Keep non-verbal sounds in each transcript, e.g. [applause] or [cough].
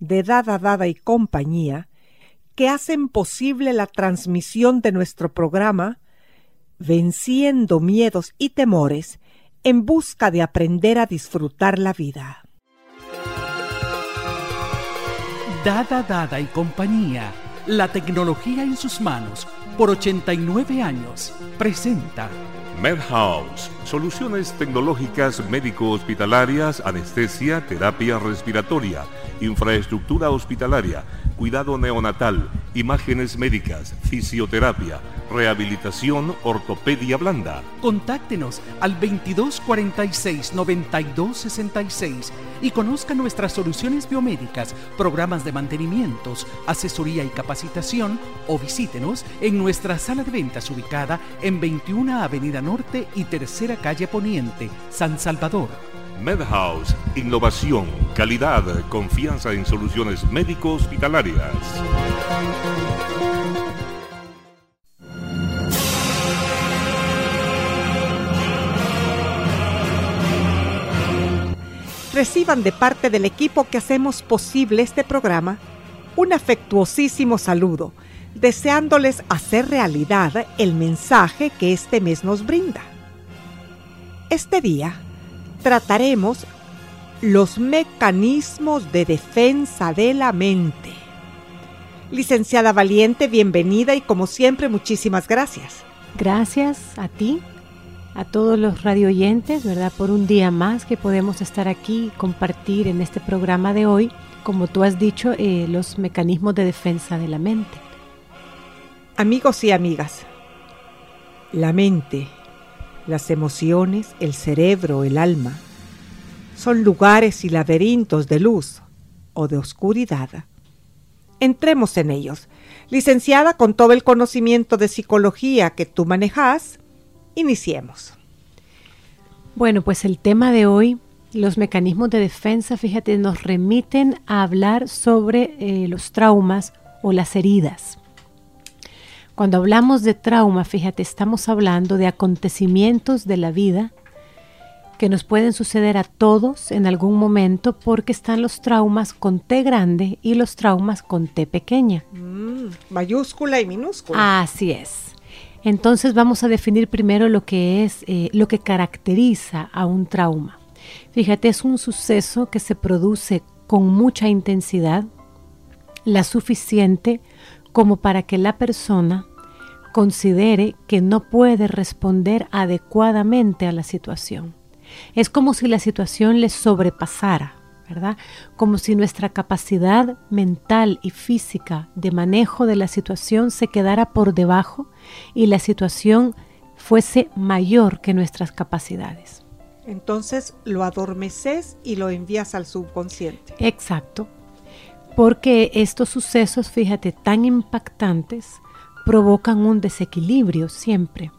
de Dada Dada y compañía que hacen posible la transmisión de nuestro programa Venciendo miedos y temores en busca de aprender a disfrutar la vida. Dada Dada y compañía, la tecnología en sus manos, por 89 años, presenta. MedHouse, soluciones tecnológicas médico-hospitalarias, anestesia, terapia respiratoria, infraestructura hospitalaria, cuidado neonatal, imágenes médicas, fisioterapia, rehabilitación, ortopedia blanda. Contáctenos al 2246 9266 y conozca nuestras soluciones biomédicas, programas de mantenimientos, asesoría y capacitación o visítenos en nuestra sala de ventas ubicada en 21 Avenida Norte y Tercera Calle Poniente, San Salvador. MedHouse, innovación, calidad, confianza en soluciones médico-hospitalarias. Reciban de parte del equipo que hacemos posible este programa un afectuosísimo saludo, deseándoles hacer realidad el mensaje que este mes nos brinda. Este día trataremos los mecanismos de defensa de la mente. Licenciada Valiente, bienvenida y como siempre muchísimas gracias. Gracias a ti, a todos los radioyentes, ¿verdad? Por un día más que podemos estar aquí compartir en este programa de hoy, como tú has dicho, eh, los mecanismos de defensa de la mente. Amigos y amigas, la mente, las emociones, el cerebro, el alma, son lugares y laberintos de luz o de oscuridad. Entremos en ellos. Licenciada con todo el conocimiento de psicología que tú manejas, iniciemos. Bueno, pues el tema de hoy, los mecanismos de defensa, fíjate, nos remiten a hablar sobre eh, los traumas o las heridas. Cuando hablamos de trauma, fíjate, estamos hablando de acontecimientos de la vida que nos pueden suceder a todos en algún momento porque están los traumas con T grande y los traumas con T pequeña. Mm, mayúscula y minúscula. Así es. Entonces vamos a definir primero lo que es, eh, lo que caracteriza a un trauma. Fíjate, es un suceso que se produce con mucha intensidad, la suficiente como para que la persona considere que no puede responder adecuadamente a la situación. Es como si la situación le sobrepasara, ¿verdad? Como si nuestra capacidad mental y física de manejo de la situación se quedara por debajo y la situación fuese mayor que nuestras capacidades. Entonces lo adormeces y lo envías al subconsciente. Exacto. Porque estos sucesos, fíjate, tan impactantes, provocan un desequilibrio siempre.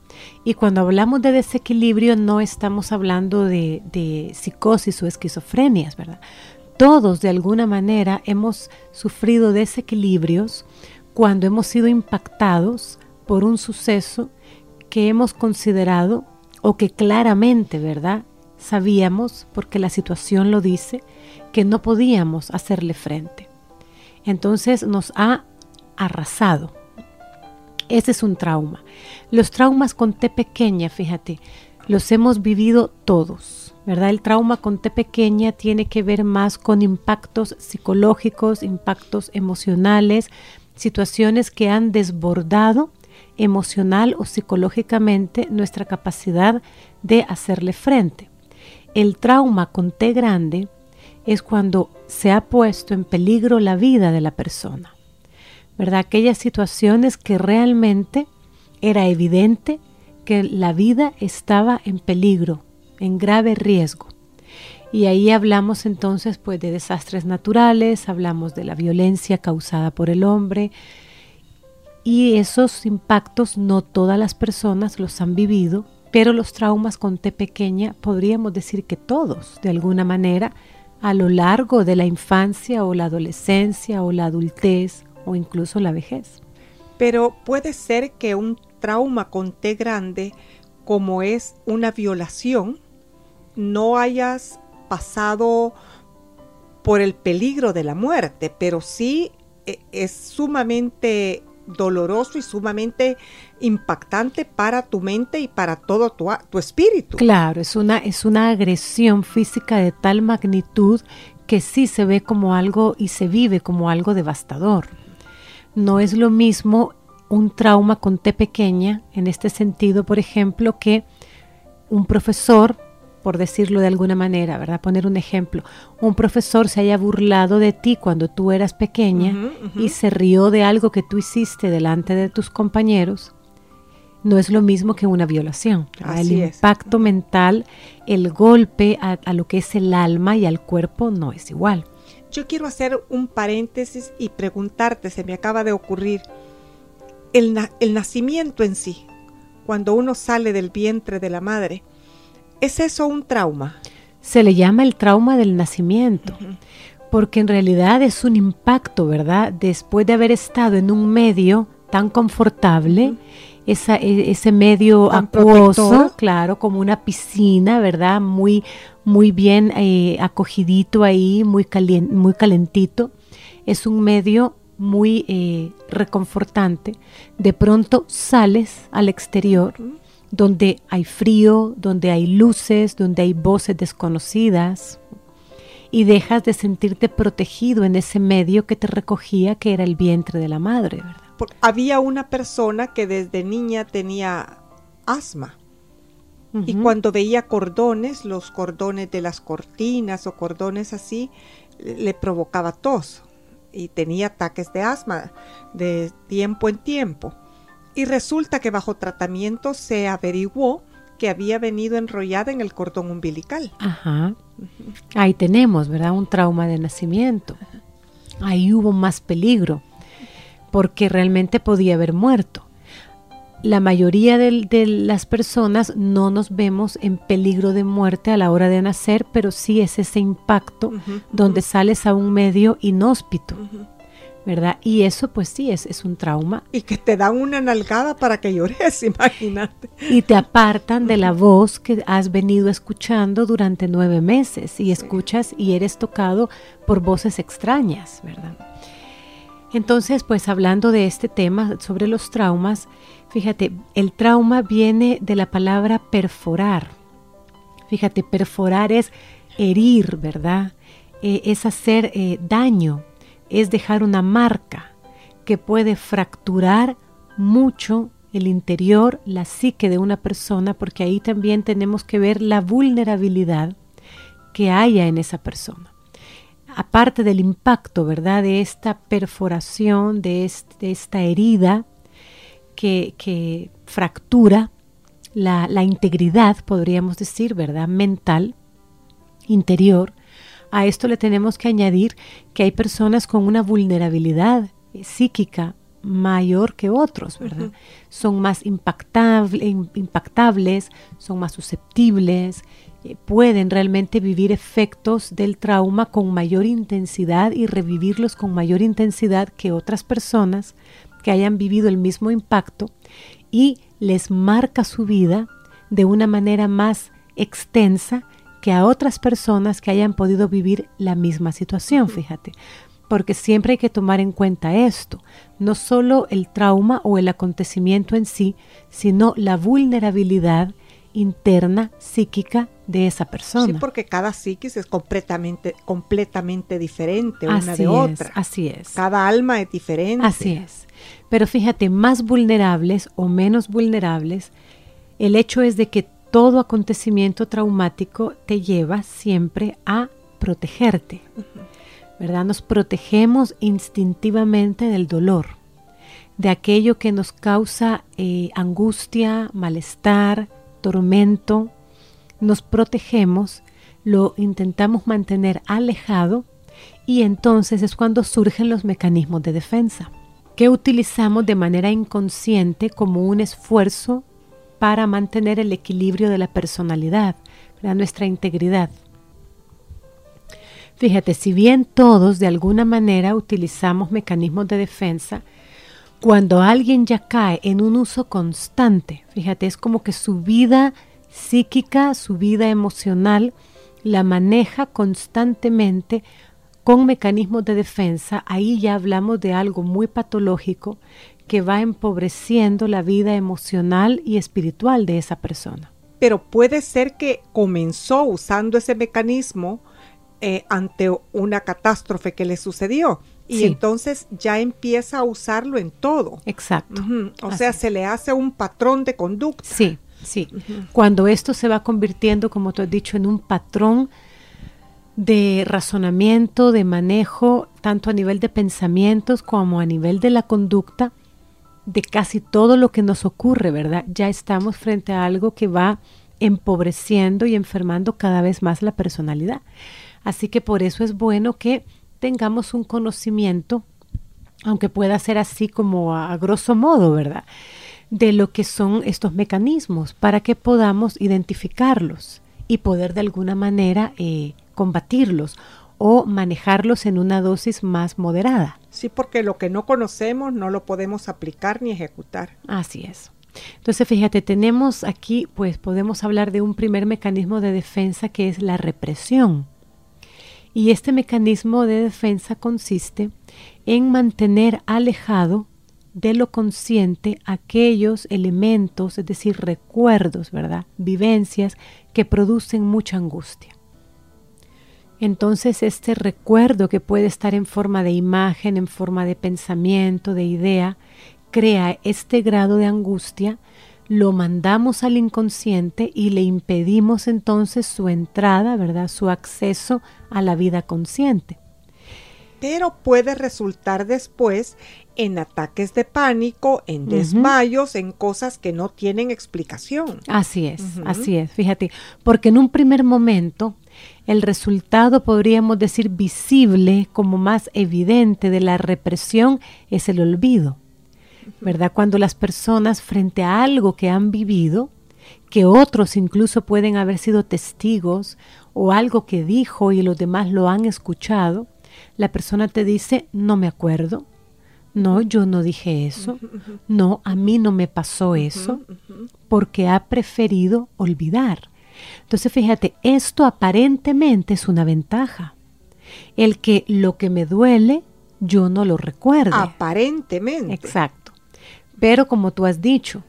Y cuando hablamos de desequilibrio no estamos hablando de, psicosis o esquizofrenias, ¿verdad? Todos de alguna manera hemos sufrido desequilibrios cuando hemos sido impactados por un suceso que hemos considerado o que claramente, ¿verdad? Sabíamos, porque la situación lo dice, que no podíamos hacerle frente. Entonces nos ha arrasado. Ese es un trauma. Los traumas con T pequeña, fíjate, los hemos vivido todos. ¿verdad? El trauma con T pequeña tiene que ver más con impactos psicológicos, impactos emocionales, situaciones que han desbordado emocional o psicológicamente nuestra capacidad de hacerle frente. El trauma con T grande es cuando se ha puesto en peligro la vida de la persona. ¿Verdad? Aquellas situaciones que realmente era evidente que la vida estaba en peligro, en grave riesgo. Y ahí hablamos entonces pues de desastres naturales, hablamos de la violencia causada por el hombre y esos impactos no todas las personas los han vivido, pero los traumas con T pequeña podríamos decir que todos de alguna manera a lo largo de la infancia o la adolescencia o la adultez o incluso la vejez. Pero puede ser que un trauma con T grande, como es una violación, no hayas pasado por el peligro de la muerte, pero sí eh, es sumamente doloroso y sumamente impactante para tu mente y para todo tu, tu, espíritu. Claro, es una, es una agresión física de tal magnitud que sí se ve como algo y se vive como algo devastador. No es lo mismo un trauma con T pequeña, en este sentido, por ejemplo, que un profesor, por decirlo de alguna manera, ¿verdad? Poner un ejemplo, un profesor se haya burlado de ti cuando tú eras pequeña y se rió de algo que tú hiciste delante de tus compañeros, no es lo mismo que una violación. el impacto mental, el golpe a, a lo que es el alma y al cuerpo no es igual. Yo quiero hacer un paréntesis y preguntarte, se me acaba de ocurrir, el, nacimiento en sí, cuando uno sale del vientre de la madre, ¿es eso un trauma? Se le llama el trauma del nacimiento, porque en realidad es un impacto, ¿verdad? Después de haber estado en un medio tan confortable, e, ese medio acuoso, claro, como una piscina, ¿verdad? Muy, muy bien eh, acogidito ahí, muy, muy calentito. Es un medio muy eh, reconfortante, de pronto sales al exterior donde hay frío, donde hay luces, donde hay voces desconocidas y dejas de sentirte protegido en ese medio que te recogía que era el vientre de la madre, ¿verdad? Había una persona que desde niña tenía asma. Y cuando veía cordones, los cordones de las cortinas o cordones así, le provocaba tos y tenía ataques de asma de tiempo en tiempo. Y resulta que bajo tratamiento se averiguó que había venido enrollada en el cordón umbilical. Ajá. Ahí tenemos, ¿verdad? Un trauma de nacimiento. Ahí hubo más peligro, porque realmente podía haber muerto la mayoría de, las personas no nos vemos en peligro de muerte a la hora de nacer, pero sí es ese impacto donde sales a un medio inhóspito. ¿Verdad? Y eso pues sí es, es un trauma. Y que te dan una nalgada para que llores, [laughs] imagínate. Y te apartan de la voz que has venido escuchando durante nueve meses y escuchas y eres tocado por voces extrañas, ¿verdad? Entonces, pues hablando de este tema sobre los traumas, fíjate, el trauma viene de la palabra perforar. Fíjate, perforar es herir, ¿verdad? Eh, es hacer eh, daño, es dejar una marca que puede fracturar mucho el interior, la psique de una persona, porque ahí también tenemos que ver la vulnerabilidad que haya en esa persona aparte del impacto, ¿verdad? De esta perforación, de, esta herida que, fractura la, la, integridad, podríamos decir, ¿verdad? Mental, interior. A esto le tenemos que añadir que hay personas con una vulnerabilidad psíquica mayor que otros, ¿verdad? Son más impactables, son más susceptibles, eh, pueden realmente vivir efectos del trauma con mayor intensidad y revivirlos con mayor intensidad que otras personas que hayan vivido el mismo impacto y les marca su vida de una manera más extensa que a otras personas que hayan podido vivir la misma situación, fíjate. Porque siempre hay que tomar en cuenta esto, no solo el trauma o el acontecimiento en sí, sino la vulnerabilidad interna psíquica de esa persona. Sí, porque cada psiquis es completamente, completamente diferente una de otra. Así es. Cada alma es diferente. Así es. Pero fíjate, más vulnerables o menos vulnerables, el hecho es de que todo acontecimiento traumático te lleva siempre a protegerte. ¿Verdad? Nos protegemos instintivamente del dolor, de aquello que nos causa eh, angustia, malestar, tormento. Nos protegemos, lo intentamos mantener alejado y entonces es cuando surgen los mecanismos de defensa que utilizamos de manera inconsciente como un esfuerzo para mantener el equilibrio de la personalidad, de nuestra integridad. Fíjate, si bien todos de alguna manera utilizamos mecanismos de defensa, cuando alguien ya cae en un uso constante, fíjate, es como que su vida psíquica, su vida emocional, la maneja constantemente con mecanismos de defensa, ahí ya hablamos de algo muy patológico que va empobreciendo la vida emocional y espiritual de esa persona. Pero puede ser que comenzó usando ese mecanismo eh, ante una catástrofe que le sucedió y entonces ya empieza a usarlo en todo. Exacto. O sea, se le hace un patrón de conducta. Sí, sí. Cuando esto se va convirtiendo, como tú has dicho, en un patrón de razonamiento, de manejo, tanto a nivel de pensamientos como a nivel de la conducta, de casi todo lo que nos ocurre, ¿verdad? Ya estamos frente a algo que va empobreciendo y enfermando cada vez más la personalidad. Así que por eso es bueno que tengamos un conocimiento, aunque pueda ser así como a, grosso modo, ¿verdad? De lo que son estos mecanismos para que podamos identificarlos y poder de alguna manera eh, combatirlos o manejarlos en una dosis más moderada. Sí, porque lo que no conocemos no lo podemos aplicar ni ejecutar. Así es. Entonces, fíjate, tenemos aquí, pues podemos hablar de un primer mecanismo de defensa que es la represión. Y este mecanismo de defensa consiste en mantener alejado de lo consciente aquellos elementos, es decir, recuerdos, ¿verdad? Vivencias que producen mucha angustia entonces este recuerdo que puede estar en forma de imagen, en forma de pensamiento, de idea, crea este grado de angustia, lo mandamos al inconsciente y le impedimos entonces su entrada, ¿verdad? Su acceso a la vida consciente. Pero puede resultar después en ataques de pánico, en desmayos, en cosas que no tienen explicación. Así es, así es, fíjate, porque en un primer momento el resultado, podríamos decir, visible, como más evidente de la represión, es el olvido. ¿Verdad? Cuando las personas frente a algo que han vivido, que otros incluso pueden haber sido testigos o algo que dijo y los demás lo han escuchado, la persona te dice, no me acuerdo, no, yo no dije eso, no, a mí no me pasó eso, porque ha preferido olvidar. Entonces, fíjate, esto aparentemente es una ventaja. El que lo que me duele, yo no lo recuerdo. Aparentemente. Exacto. Pero como tú has dicho,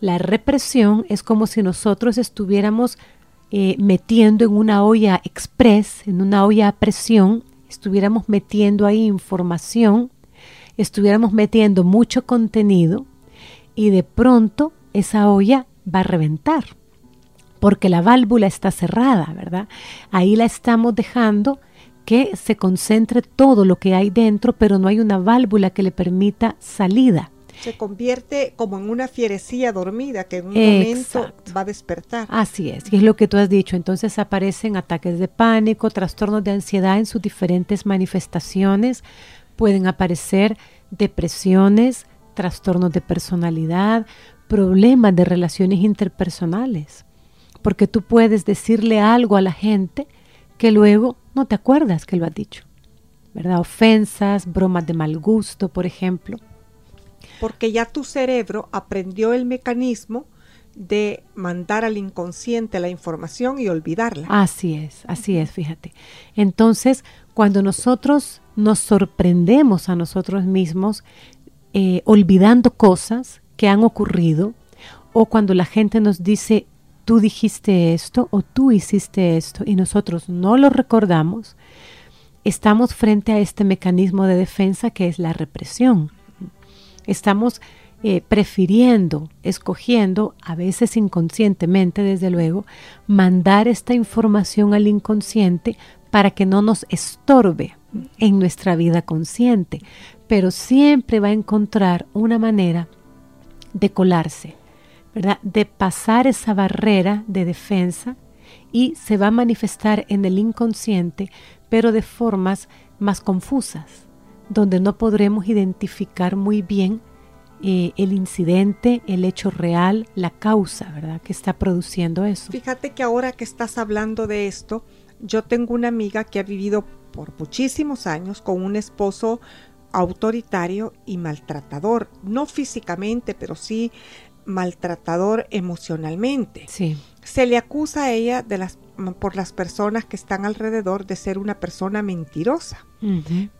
la represión es como si nosotros estuviéramos eh, metiendo en una olla express, en una olla a presión, estuviéramos metiendo ahí información, estuviéramos metiendo mucho contenido y de pronto esa olla va a reventar porque la válvula está cerrada, ¿verdad? Ahí la estamos dejando que se concentre todo lo que hay dentro, pero no hay una válvula que le permita salida. Se convierte como en una fierecilla dormida que en un momento va a despertar. Así es, y es lo que tú has dicho. Entonces aparecen ataques de pánico, trastornos de ansiedad en sus diferentes manifestaciones. Pueden aparecer depresiones, trastornos de personalidad, problemas de relaciones interpersonales porque tú puedes decirle algo a la gente que luego no te acuerdas que lo has dicho. ¿Verdad? Ofensas, bromas de mal gusto, por ejemplo. Porque ya tu cerebro aprendió el mecanismo de mandar al inconsciente la información y olvidarla. Así es, así es, fíjate. Entonces, cuando nosotros nos sorprendemos a nosotros mismos eh, olvidando cosas que han ocurrido, o cuando la gente nos dice tú dijiste esto o tú hiciste esto y nosotros no lo recordamos, estamos frente a este mecanismo de defensa que es la represión. Estamos eh, prefiriendo, escogiendo, a veces inconscientemente, desde luego, mandar esta información al inconsciente para que no nos estorbe en nuestra vida consciente, pero siempre va a encontrar una manera de colarse, ¿verdad? De pasar esa barrera de defensa y se va a manifestar en el inconsciente, pero de formas más confusas, donde no podremos identificar muy bien eh, el incidente, el hecho real, la causa, ¿verdad? Que está produciendo eso. Fíjate que ahora que estás hablando de esto, yo tengo una amiga que ha vivido por muchísimos años con un esposo autoritario y maltratador, no físicamente, pero sí maltratador emocionalmente. Sí. Se le acusa a ella de las, por las personas que están alrededor de ser una persona mentirosa.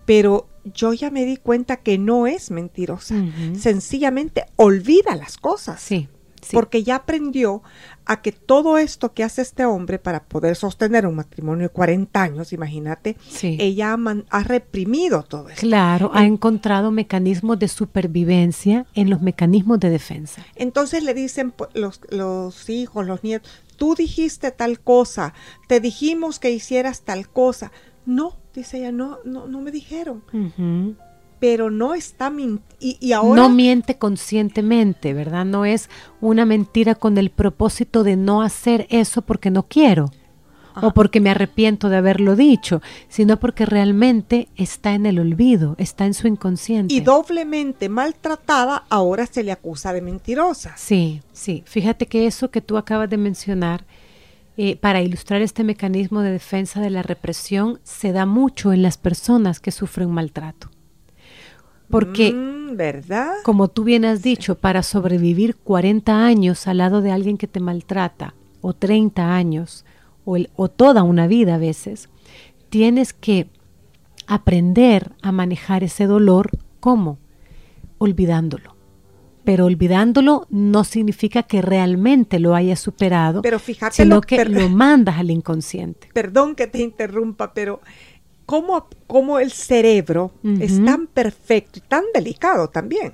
Pero yo ya me di cuenta que no es mentirosa. Sencillamente olvida las cosas. Sí. Porque ya aprendió a que todo esto que hace este hombre para poder sostener un matrimonio de 40 años, imagínate, ella ha, reprimido todo eso. Claro, ha encontrado mecanismos de supervivencia en los mecanismos de defensa. Entonces le dicen los, los hijos, los nietos, tú dijiste tal cosa, te dijimos que hicieras tal cosa. No, dice ella, no, no, no me dijeron pero no está y, ahora no miente conscientemente, ¿verdad? No es una mentira con el propósito de no hacer eso porque no quiero o porque me arrepiento de haberlo dicho, sino porque realmente está en el olvido, está en su inconsciente. Y doblemente maltratada, ahora se le acusa de mentirosa. Sí, sí. Fíjate que eso que tú acabas de mencionar, eh, para ilustrar este mecanismo de defensa de la represión, se da mucho en las personas que sufren maltrato. Porque, mm, ¿verdad? como tú bien has dicho, para sobrevivir 40 años al lado de alguien que te maltrata, o 30 años, o, o toda una vida a veces, tienes que aprender a manejar ese dolor. ¿Cómo? Olvidándolo. Pero olvidándolo no significa que realmente lo hayas superado, pero fíjate sino que lo mandas al inconsciente. Perdón que te interrumpa, pero cómo, el cerebro es tan perfecto y tan delicado también,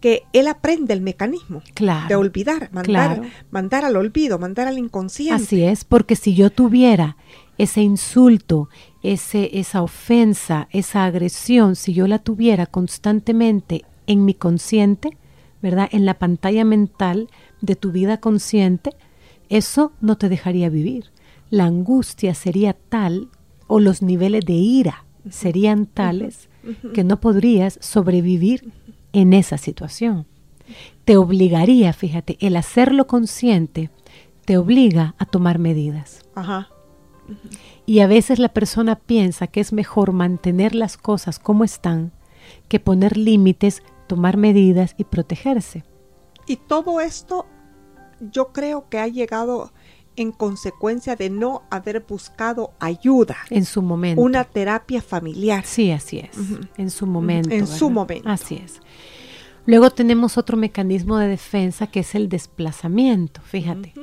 que él aprende el mecanismo de olvidar, mandar, mandar al olvido, mandar al inconsciente. Así es, porque si yo tuviera ese insulto, ese, esa ofensa, esa agresión, si yo la tuviera constantemente en mi consciente, ¿verdad? En la pantalla mental de tu vida consciente, eso no te dejaría vivir. La angustia sería tal o los niveles de ira serían tales que no podrías sobrevivir en esa situación. Te obligaría, fíjate, el hacerlo consciente te obliga a tomar medidas. Y a veces la persona piensa que es mejor mantener las cosas como están que poner límites, tomar medidas y protegerse. Y todo esto yo creo que ha llegado en consecuencia de no haber buscado ayuda. En su momento. Una terapia familiar. Sí, así es. En su momento. En su momento. Así es. Luego tenemos otro mecanismo de defensa que es el desplazamiento. Fíjate,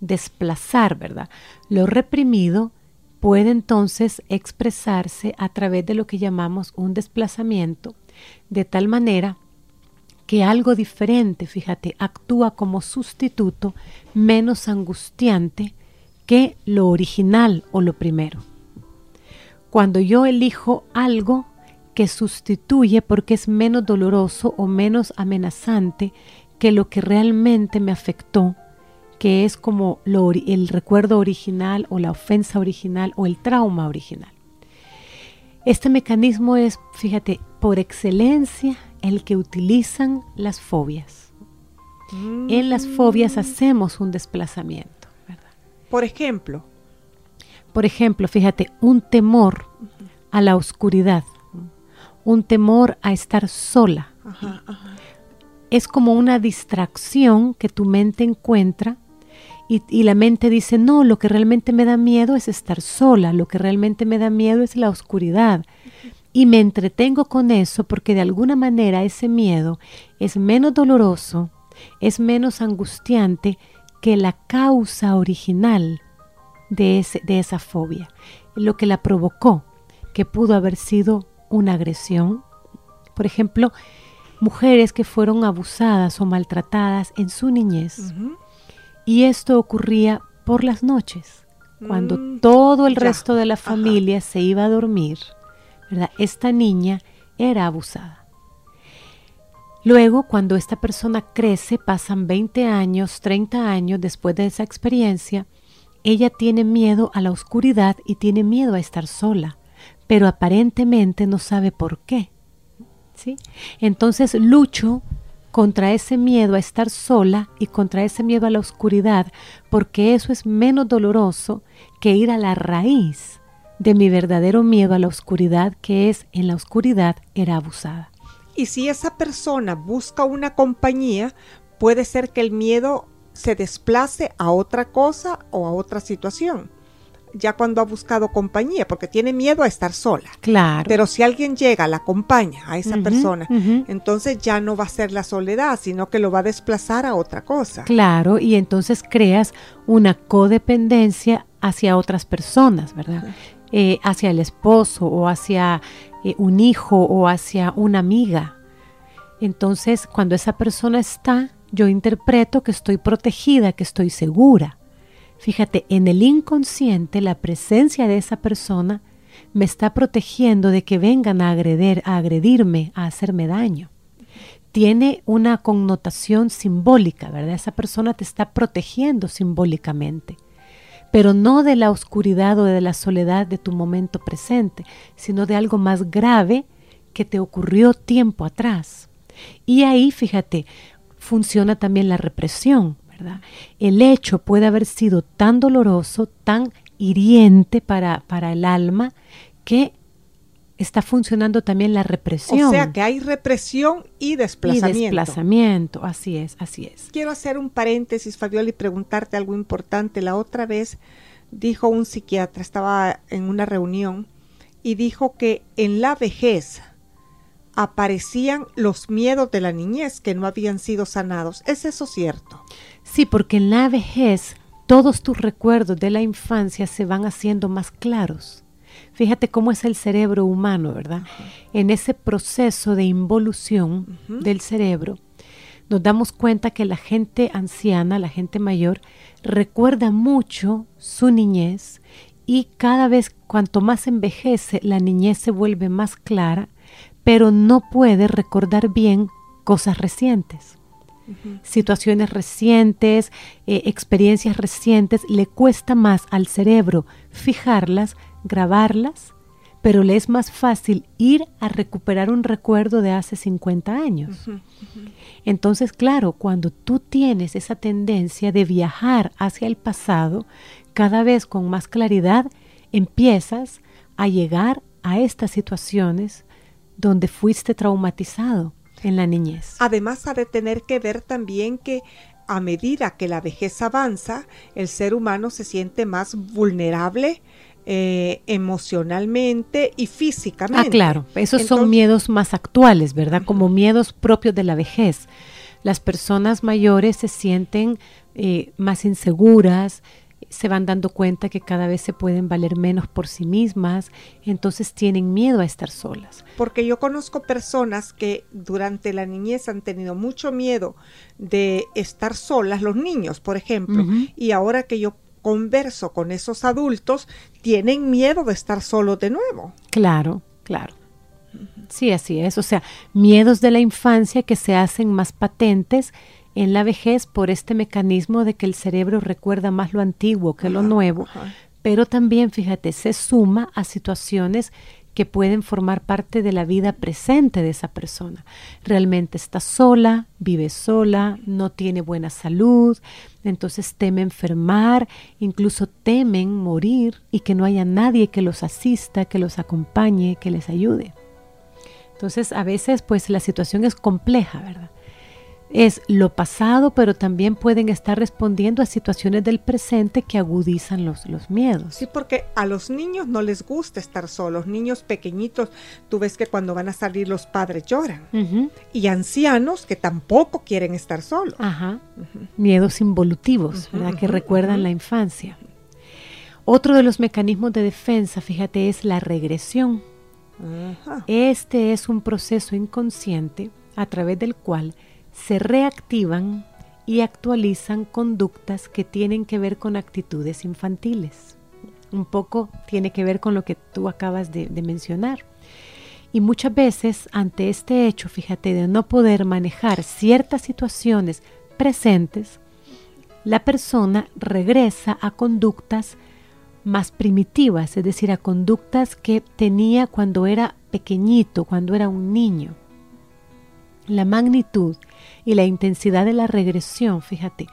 desplazar, ¿verdad? Lo reprimido puede entonces expresarse a través de lo que llamamos un desplazamiento, de tal manera que algo diferente, fíjate, actúa como sustituto menos angustiante que lo original o lo primero. Cuando yo elijo algo que sustituye porque es menos doloroso o menos amenazante que lo que realmente me afectó, que es como el recuerdo original o la ofensa original o el trauma original. Este mecanismo es, fíjate, por excelencia el que utilizan las fobias. En las fobias mm. hacemos un desplazamiento. Por ejemplo. Por ejemplo, fíjate, un temor a la oscuridad, un temor a estar sola. Es como una distracción que tu mente encuentra y, y, la mente dice, no, lo que realmente me da miedo es estar sola, lo que realmente me da miedo es la oscuridad, y me entretengo con eso porque de alguna manera ese miedo es menos doloroso, es menos angustiante que la causa original de, ese, de esa fobia, lo que la provocó, que pudo haber sido una agresión. Por ejemplo, mujeres que fueron abusadas o maltratadas en su niñez. Y esto ocurría por las noches, cuando Mm, todo el ya. resto de la Ajá. familia se iba a dormir. Esta niña era abusada. Luego, cuando esta persona crece, pasan 20 años, 30 años después de esa experiencia, ella tiene miedo a la oscuridad y tiene miedo a estar sola, pero aparentemente no sabe por qué. ¿sí? Entonces lucho contra ese miedo a estar sola y contra ese miedo a la oscuridad, porque eso es menos doloroso que ir a la raíz de mi verdadero miedo a la oscuridad, que es en la oscuridad era abusada. Y si esa persona busca una compañía, puede ser que el miedo se desplace a otra cosa o a otra situación. Ya cuando ha buscado compañía, porque tiene miedo a estar sola. Claro. Pero si alguien llega, la acompaña a esa persona, entonces ya no va a ser la soledad, sino que lo va a desplazar a otra cosa. Claro, y entonces creas una codependencia hacia otras personas, ¿verdad? Eh, hacia el esposo o hacia eh, un hijo o hacia una amiga. Entonces, cuando esa persona está, yo interpreto que estoy protegida, que estoy segura. Fíjate, en el inconsciente la presencia de esa persona me está protegiendo de que vengan a agredir, a agredirme, a hacerme daño. Tiene una connotación simbólica, ¿verdad? Esa persona te está protegiendo simbólicamente, pero no de la oscuridad o de la soledad de tu momento presente, sino de algo más grave que te ocurrió tiempo atrás. Y ahí, fíjate, funciona también la represión, ¿verdad? El hecho puede haber sido tan doloroso, tan hiriente para, para el alma, que está funcionando también la represión. O sea que hay represión y y desplazamiento. desplazamiento, así es, así es. Quiero hacer un paréntesis, Fabiola, y preguntarte algo importante. La otra vez dijo un psiquiatra, estaba en una reunión, y dijo que en la vejez aparecían los miedos de la niñez que no habían sido sanados. ¿Es eso cierto? Sí, porque en la vejez todos tus recuerdos de la infancia se van haciendo más claros. Fíjate cómo es el cerebro humano, ¿verdad? En ese proceso de involución del cerebro, nos damos cuenta que la gente anciana, la gente mayor, recuerda mucho su niñez y cada vez cuanto más envejece, la niñez se vuelve más clara, pero no puede recordar bien cosas recientes. Situaciones recientes, eh, experiencias recientes, le cuesta más al cerebro fijarlas, grabarlas, pero le es más fácil ir a recuperar un recuerdo de hace 50 años. Entonces, claro, cuando tú tienes esa tendencia de viajar hacia el pasado, cada vez con más claridad, empiezas a llegar a estas situaciones donde fuiste traumatizado en la niñez. Además, ha de tener que ver también que a medida que la vejez avanza, el ser humano se siente más vulnerable eh, emocionalmente y físicamente. Ah, claro, esos son miedos más actuales, ¿verdad? Como miedos propios de la vejez. Las personas mayores se sienten eh, más inseguras, se van dando cuenta que cada vez se pueden valer menos por sí mismas, entonces tienen miedo a estar solas. Porque yo conozco personas que durante la niñez han tenido mucho miedo de estar solas, los niños, por ejemplo, y ahora que yo converso con esos adultos, tienen miedo de estar solos de nuevo. Claro, claro. Sí, así es. O sea, miedos de la infancia que se hacen más patentes en la vejez por este mecanismo de que el cerebro recuerda más lo antiguo que lo nuevo, ajá. pero también, fíjate, se suma a situaciones que pueden formar parte de la vida presente de esa persona. Realmente está sola, vive sola, no tiene buena salud, entonces teme enfermar, incluso temen morir y que no haya nadie que los asista, que los acompañe, que les ayude. Entonces, a veces, pues la situación es compleja, ¿verdad? Es lo pasado, pero también pueden estar respondiendo a situaciones del presente que agudizan los, los miedos. Sí, porque a los niños no les gusta estar solos. Niños pequeñitos, tú ves que cuando van a salir los padres lloran. Y ancianos que tampoco quieren estar solos. Ajá. Miedos involutivos, ¿verdad? Que recuerdan la infancia. Otro de los mecanismos de defensa, fíjate, es la regresión. Este es un proceso inconsciente a través del cual se reactivan y actualizan conductas que tienen que ver con actitudes infantiles. Un poco tiene que ver con lo que tú acabas de, mencionar. Y muchas veces ante este hecho, fíjate, de no poder manejar ciertas situaciones presentes, la persona regresa a conductas más primitivas, es decir, a conductas que tenía cuando era pequeñito, cuando era un niño. La magnitud y la intensidad de la regresión, fíjate,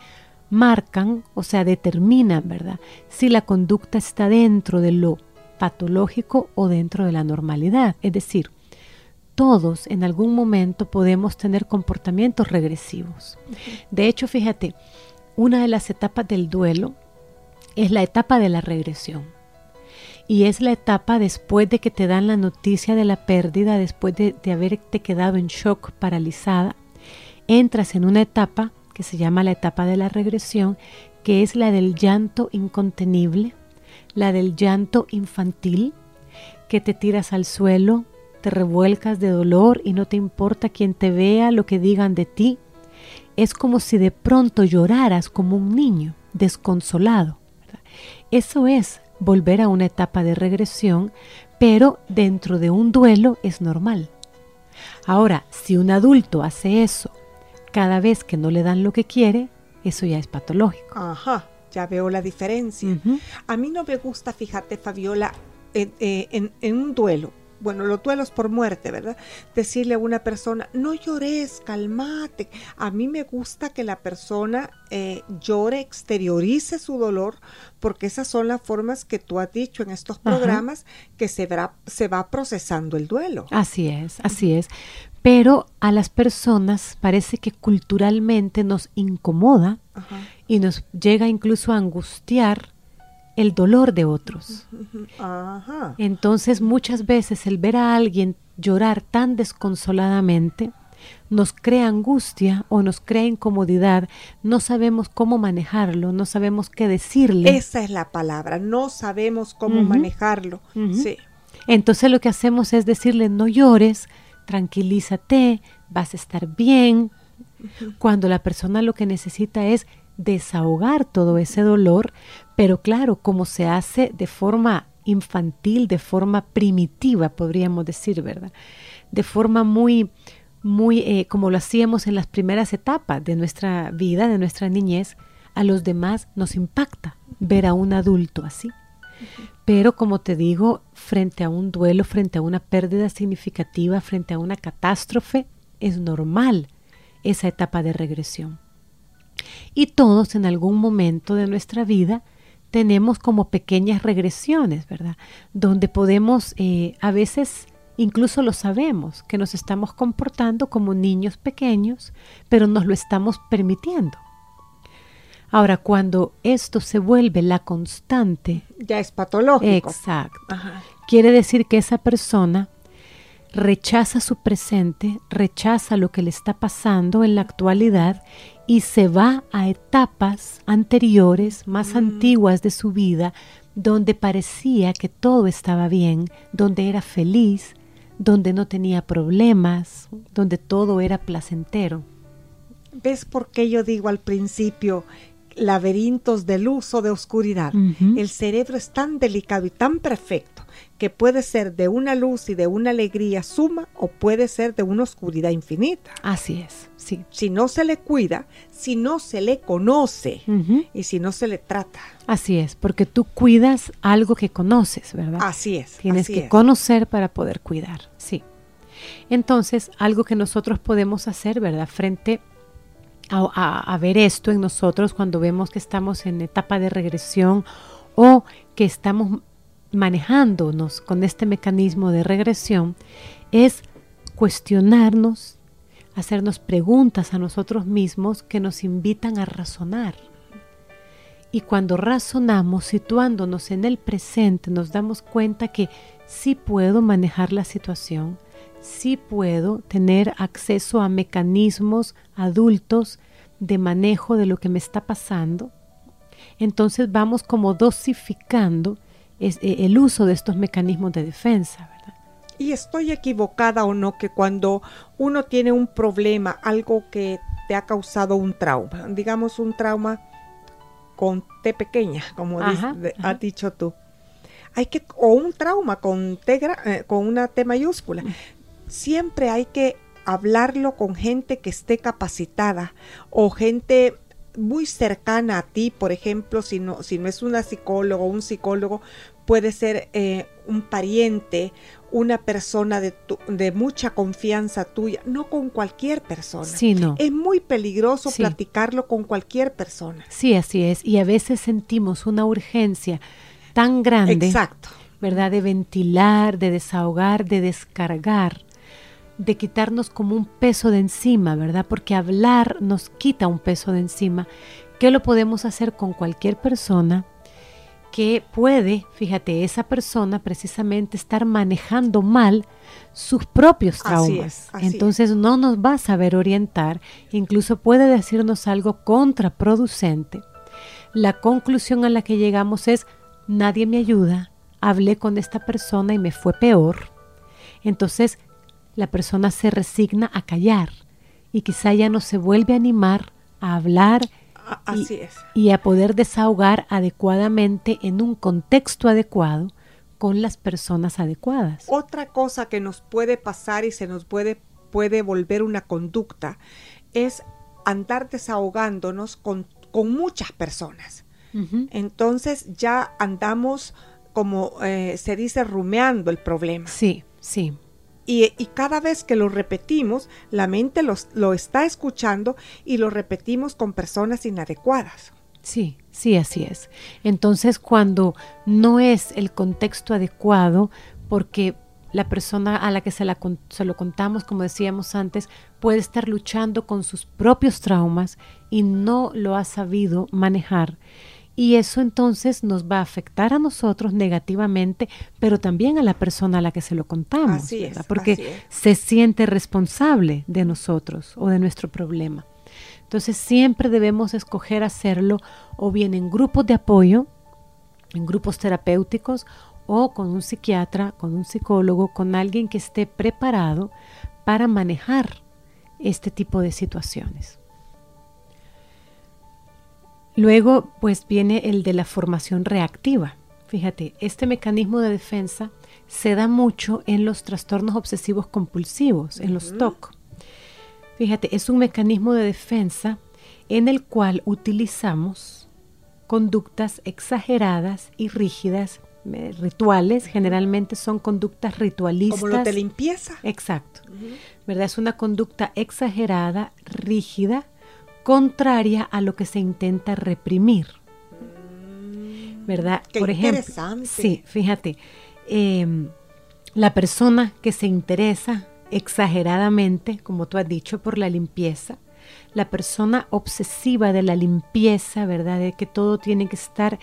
marcan, o sea, determinan, ¿verdad? Si la conducta está dentro de lo patológico o dentro de la normalidad. Es decir, todos en algún momento podemos tener comportamientos regresivos. De hecho, fíjate, una de las etapas del duelo es la etapa de la regresión. Y es la etapa después de que te dan la noticia de la pérdida, después de, de haberte quedado en shock, paralizada, entras en una etapa que se llama la etapa de la regresión, que es la del llanto incontenible, la del llanto infantil, que te tiras al suelo, te revuelcas de dolor y no te importa quien te vea, lo que digan de ti. Es como si de pronto lloraras como un niño, desconsolado. Eso es volver a una etapa de regresión, pero dentro de un duelo es normal. Ahora, si un adulto hace eso cada vez que no le dan lo que quiere, eso ya es patológico. Ajá, ya veo la diferencia. A mí no me gusta, fíjate, Fabiola, en, eh, en- en un duelo. Bueno, los duelos por muerte, ¿verdad? Decirle a una persona, no llores, calmate. A mí me gusta que la persona eh, llore, exteriorice su dolor, porque esas son las formas que tú has dicho en estos Ajá. programas que se va procesando el duelo. Así es, así es. Pero a las personas parece que culturalmente nos incomoda Ajá. y nos llega incluso a angustiar el dolor de otros. Ajá. Entonces muchas veces el ver a alguien llorar tan desconsoladamente nos crea angustia o nos crea incomodidad, no sabemos cómo manejarlo, no sabemos qué decirle. Esa es la palabra, no sabemos cómo manejarlo. Sí. Entonces lo que hacemos es decirle no llores, tranquilízate, vas a estar bien, cuando la persona lo que necesita es desahogar todo ese dolor, pero claro, como se hace de forma infantil, de forma primitiva, podríamos decir, ¿verdad? De forma muy, muy, eh, como lo hacíamos en las primeras etapas de nuestra vida, de nuestra niñez, a los demás nos impacta ver a un adulto así. Pero como te digo, frente a un duelo, frente a una pérdida significativa, frente a una catástrofe, es normal esa etapa de regresión. Y todos en algún momento de nuestra vida tenemos como pequeñas regresiones, ¿verdad? Donde podemos, eh, a veces incluso lo sabemos, que nos estamos comportando como niños pequeños, pero nos lo estamos permitiendo. Ahora, cuando esto se vuelve la constante, Ya es patológico. exacto, Ajá. Quiere decir que esa persona rechaza su presente, rechaza lo que le está pasando en la actualidad y se va a etapas anteriores, más antiguas de su vida, donde parecía que todo estaba bien, donde era feliz, donde no tenía problemas, donde todo era placentero. ¿Ves por qué yo digo al principio laberintos de luz o de oscuridad? El cerebro es tan delicado y tan perfecto que puede ser de una luz y de una alegría suma o puede ser de una oscuridad infinita. Así es, sí. Si no se le cuida, si no se le conoce y si no se le trata. Así es, porque tú cuidas algo que conoces, ¿verdad? Así es. Tienes así que es. conocer para poder cuidar, sí. Entonces, algo que nosotros podemos hacer, ¿verdad? Frente a, ver esto en nosotros cuando vemos que estamos en etapa de regresión o que estamos manejándonos con este mecanismo de regresión, es cuestionarnos, hacernos preguntas a nosotros mismos que nos invitan a razonar. Y cuando razonamos, situándonos en el presente, nos damos cuenta que sí puedo manejar la situación, sí puedo tener acceso a mecanismos adultos de manejo de lo que me está pasando. Entonces vamos como dosificando eh, el uso de estos mecanismos de defensa, ¿verdad? Y estoy equivocada o no que cuando uno tiene un problema, algo que te ha causado un trauma, digamos un trauma con T pequeña, como has dicho tú, hay que o un trauma con T eh, con una T mayúscula. Siempre hay que hablarlo con gente que esté capacitada o gente muy cercana a ti, por ejemplo, si no, si no es una psicóloga o un psicólogo, puede ser eh, un pariente, una persona de, de, mucha confianza tuya, no con cualquier persona. Sí, no. Es muy peligroso platicarlo con cualquier persona. Sí, así es. Y a veces sentimos una urgencia tan grande. Exacto. ¿Verdad? De ventilar, de desahogar, de descargar, de quitarnos como un peso de encima, ¿verdad? Porque hablar nos quita un peso de encima, que lo podemos hacer con cualquier persona que puede, fíjate, esa persona precisamente estar manejando mal sus propios traumas. Entonces no nos va a saber orientar, incluso puede decirnos algo contraproducente. La conclusión a la que llegamos es, nadie me ayuda, hablé con esta persona y me fue peor. Entonces la persona se resigna a callar y quizá ya no se vuelve a animar a hablar y, a poder desahogar adecuadamente en un contexto adecuado con las personas adecuadas. Otra cosa que nos puede pasar y se nos puede, puede volver una conducta es andar desahogándonos con, con muchas personas. Entonces ya andamos, como eh, se dice, rumeando el problema. Sí, sí. Y, cada vez que lo repetimos, la mente lo está escuchando y lo repetimos con personas inadecuadas. Sí, sí, así es. Entonces, cuando no es el contexto adecuado, porque la persona a la que se, la, se lo contamos, como decíamos antes, puede estar luchando con sus propios traumas y no lo ha sabido manejar. Y eso entonces nos va a afectar a nosotros negativamente, pero también a la persona a la que se lo contamos, así es, porque se siente responsable de nosotros o de nuestro problema. Entonces siempre debemos escoger hacerlo o bien en grupos de apoyo, en grupos terapéuticos o con un psiquiatra, con un psicólogo, con alguien que esté preparado para manejar este tipo de situaciones. Luego, pues viene el de la formación reactiva. Fíjate, este mecanismo de defensa se da mucho en los trastornos obsesivos compulsivos, en los TOC. Fíjate, es un mecanismo de defensa en el cual utilizamos conductas exageradas y rígidas, eh, rituales, generalmente son conductas ritualistas. Como lo de limpieza. Exacto. ¿Verdad? Es una conducta exagerada, rígida, contraria a lo que se intenta reprimir. ¿Verdad? Por ejemplo, sí, fíjate, em, la persona que se interesa exageradamente, como tú has dicho, por la limpieza, la persona obsesiva de la limpieza, ¿verdad? De que todo tiene que estar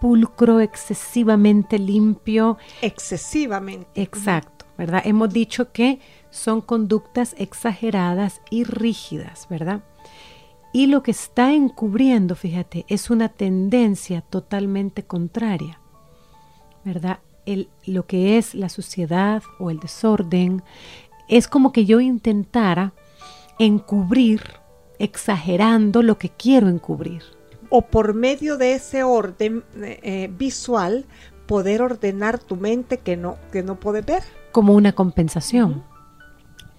pulcro, excesivamente limpio. Excesivamente. Exacto, ¿verdad? Hemos dicho que son conductas exageradas y rígidas, ¿verdad? Y lo que está encubriendo, fíjate, es una tendencia totalmente contraria, ¿verdad? El, lo que es la suciedad o el desorden, es como que yo intentara encubrir, exagerando lo que quiero encubrir. O por medio de ese orden eh, visual, poder ordenar tu mente que no, que no puede ver. Como una compensación.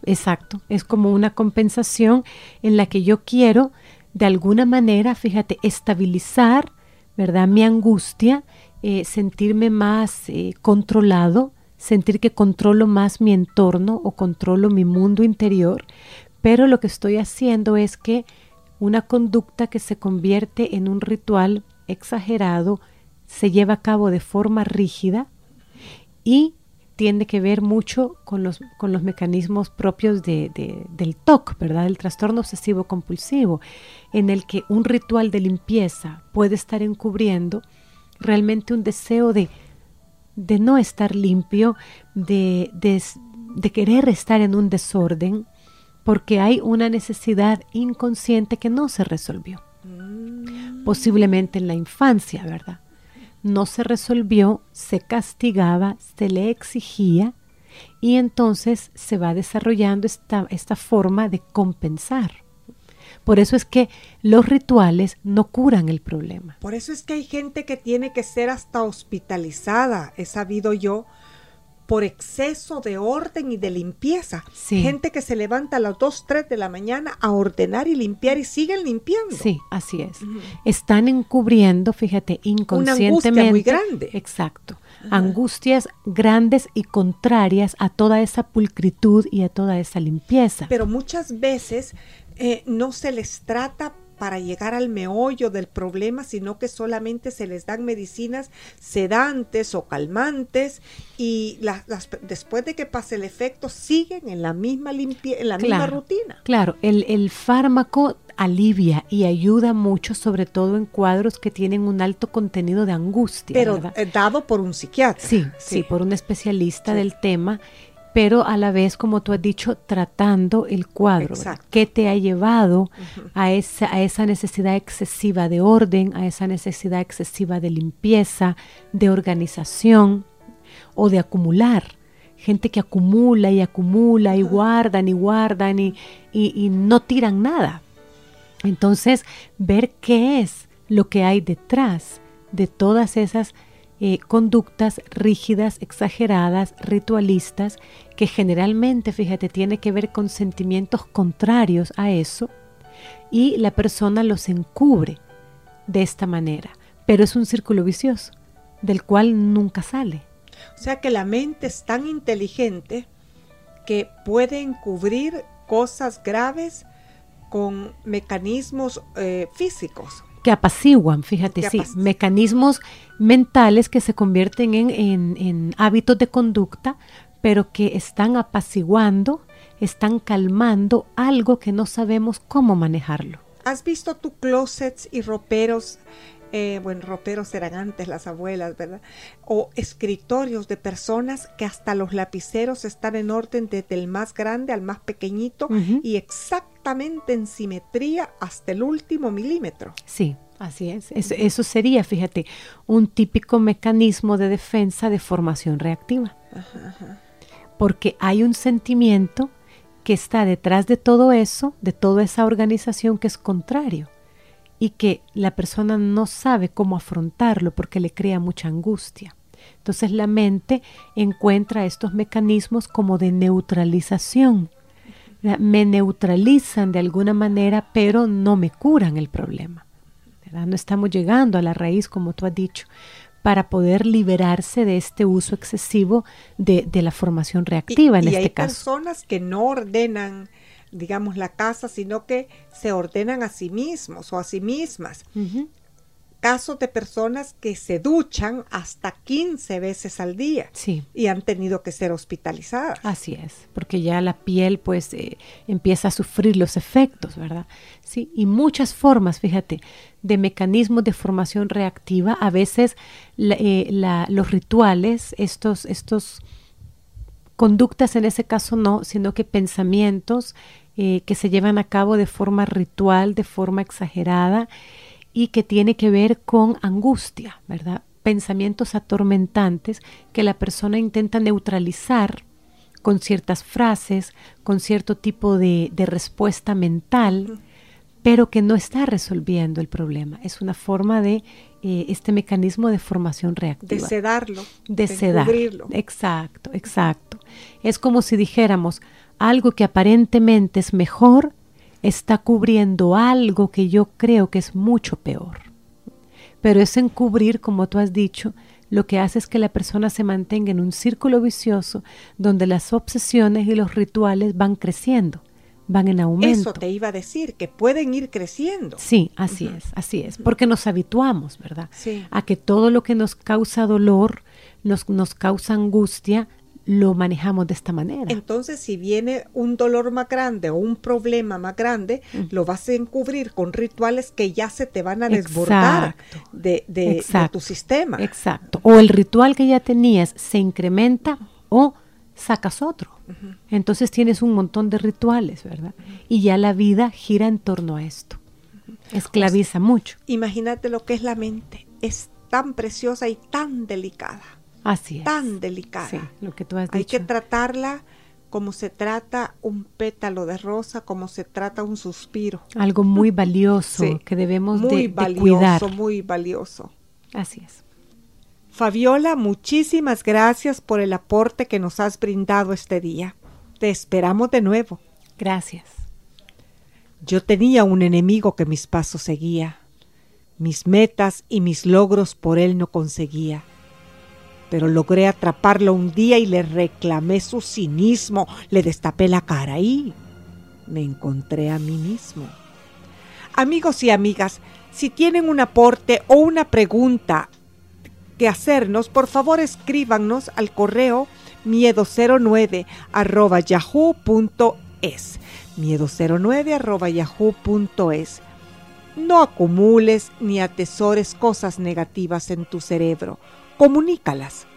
Exacto, es como una compensación en la que yo quiero de alguna manera, fíjate, estabilizar, ¿verdad? Mi angustia, eh, sentirme más eh, controlado, sentir que controlo más mi entorno o controlo mi mundo interior, pero lo que estoy haciendo es que una conducta que se convierte en un ritual exagerado se lleva a cabo de forma rígida y tiene que ver mucho con los, con los mecanismos propios de, del TOC, ¿verdad? El trastorno obsesivo compulsivo, en el que un ritual de limpieza puede estar encubriendo realmente un deseo de, de no estar limpio, de, de querer estar en un desorden, porque hay una necesidad inconsciente que no se resolvió. Mm. Posiblemente en la infancia, ¿verdad? No se resolvió, se castigaba, se le exigía y entonces se va desarrollando esta, esta forma de compensar. Por eso es que los rituales no curan el problema. Por eso es que hay gente que tiene que ser hasta hospitalizada, he sabido yo, por exceso de orden y de limpieza. Gente que se levanta a las 2, 3 de la mañana a ordenar y limpiar y siguen limpiando. Sí, así es. Están encubriendo, fíjate, inconscientemente. Una angustia muy grande. Exacto. Angustias grandes y contrarias a toda esa pulcritud y a toda esa limpieza. Pero muchas veces eh, no se les trata para llegar al meollo del problema, sino que solamente se les dan medicinas sedantes o calmantes y las, después de que pase el efecto siguen en la misma, en la misma rutina. Claro, el, el fármaco alivia y ayuda mucho, sobre todo en cuadros que tienen un alto contenido de angustia. Pero eh, dado por un psiquiatra. Sí, sí, por un especialista del tema pero a la vez, como tú has dicho, tratando el cuadro. ¿Qué te ha llevado a, esa, a esa necesidad excesiva de orden, a esa necesidad excesiva de limpieza, de organización o de acumular? Gente que acumula y acumula y guardan y guardan y, y no tiran nada. Entonces, ver qué es lo que hay detrás de todas esas eh, conductas rígidas, exageradas, ritualistas, que generalmente, fíjate, tiene que ver con sentimientos contrarios a eso, y la persona los encubre de esta manera. Pero es un círculo vicioso, del cual nunca sale. O sea que la mente es tan inteligente que puede encubrir cosas graves con mecanismos eh, físicos que apaciguan, fíjate, sí, mecanismos mentales que se convierten en, en, hábitos de conducta, pero que están apaciguando, están calmando algo que no sabemos cómo manejarlo. ¿Has visto tu closets y roperos eh, bueno, roperos eran antes las abuelas, ¿verdad? O escritorios de personas que hasta los lapiceros están en orden desde el más grande al más pequeñito y exactamente en simetría hasta el último milímetro. Sí. Así es. Eso, sería, fíjate, un típico mecanismo de defensa de formación reactiva. Porque hay un sentimiento que está detrás de todo eso, de toda esa organización que es contrario y que la persona no sabe cómo afrontarlo porque le crea mucha angustia. Entonces la mente encuentra estos mecanismos como de neutralización. Me neutralizan de alguna manera, pero no me curan el problema. No estamos llegando a la raíz, como tú has dicho, para poder liberarse de este uso excesivo de, la formación reactiva en este hay personas que no ordenan digamos, la casa, sino que se ordenan a sí mismos o a sí mismas. Casos de personas que se duchan hasta 15 veces al día sí. y han tenido que ser hospitalizadas. Así es, porque ya la piel pues eh, empieza a sufrir los efectos, ¿verdad? Sí, y muchas formas, fíjate, de mecanismos de formación reactiva, a veces eh, los rituales, estos, estos conductas en ese caso no, sino que pensamientos eh, que se llevan a cabo de forma ritual, de forma exagerada y que tiene que ver con angustia, ¿verdad? Pensamientos atormentantes que la persona intenta neutralizar con ciertas frases, con cierto tipo de, respuesta mental, pero que no está resolviendo el problema. Es una forma de eh, este mecanismo de formación reactiva. De sedarlo. De, de Exacto, exacto. Es como si dijéramos, algo que aparentemente es mejor está cubriendo algo que yo creo que es mucho peor. Pero es encubrir, como tú has dicho, lo que hace es que la persona se mantenga en un círculo vicioso donde las obsesiones y los rituales van creciendo, van en aumento. Eso te iba a decir, que pueden ir creciendo. Sí, así es, así es, porque nos habituamos, ¿verdad? Sí. A que todo lo que nos causa dolor, nos, nos causa angustia, lo manejamos de esta manera. Entonces, si viene un dolor más grande o un problema más grande, lo vas a encubrir con rituales que ya se te van a desbordar de, de, tu sistema. Exacto. O el ritual que ya tenías se incrementa o sacas otro. Entonces tienes un montón de rituales, ¿verdad? Y ya la vida gira en torno a esto. Esclaviza mucho. Imagínate lo que es la mente. Es tan preciosa y tan delicada. Así es. Tan delicada. Sí, lo que tú has Hay que tratarla como se trata un pétalo de rosa, como se trata un suspiro. Algo muy valioso que debemos muy de, valioso, cuidar. Muy valioso. Así es. Fabiola, muchísimas gracias por el aporte que nos has brindado este día. Te esperamos de nuevo. Gracias. Yo tenía un enemigo que mis pasos seguía. Mis metas y mis logros por él no conseguía pero logré atraparlo un día y le reclamé su cinismo, le destapé la cara y me encontré a mí mismo. Amigos y amigas, si tienen un aporte o una pregunta que hacernos, por favor escríbanos al correo miedo09 arroba yahoo.es. Miedo09 arroba yahoo.es. No acumules ni atesores cosas negativas en tu cerebro comunícalas.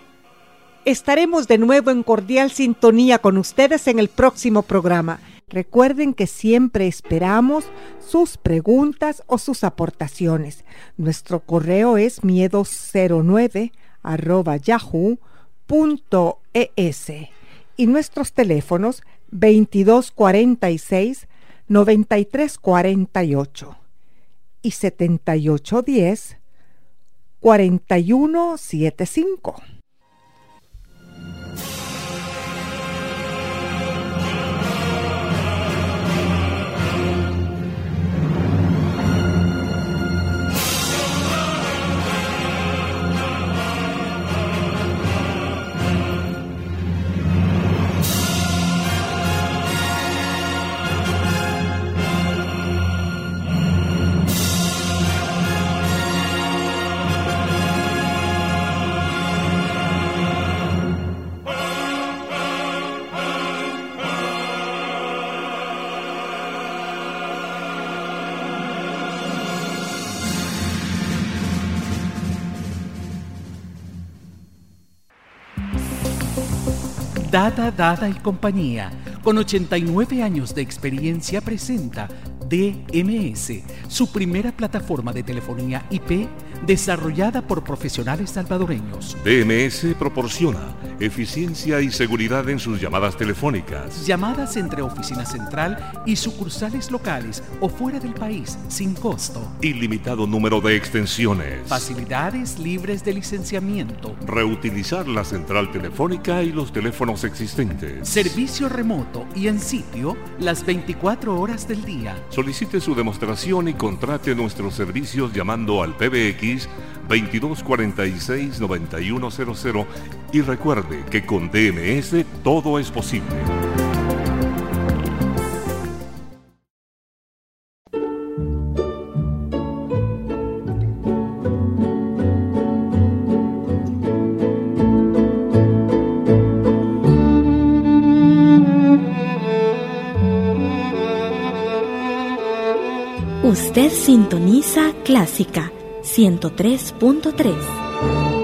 Estaremos de nuevo en cordial sintonía con ustedes en el próximo programa. Recuerden que siempre esperamos sus preguntas o sus aportaciones. Nuestro correo es miedo09 yahoo.es y nuestros teléfonos 2246 9348 y 7810 4175. Dada, Dada y compañía, con 89 años de experiencia, presenta DMS, su primera plataforma de telefonía IP desarrollada por profesionales salvadoreños. DMS proporciona eficiencia y seguridad en sus llamadas telefónicas. Llamadas entre oficina central y sucursales locales o fuera del país sin costo. Ilimitado número de extensiones. Facilidades libres de licenciamiento. Reutilizar la central telefónica y los teléfonos existentes. Servicio remoto y en sitio las 24 horas del día. Solicite su demostración y contrate nuestros servicios llamando al PBX 2246-9100 y recuerde que con DMS todo es posible. Usted sintoniza Clásica 103.3.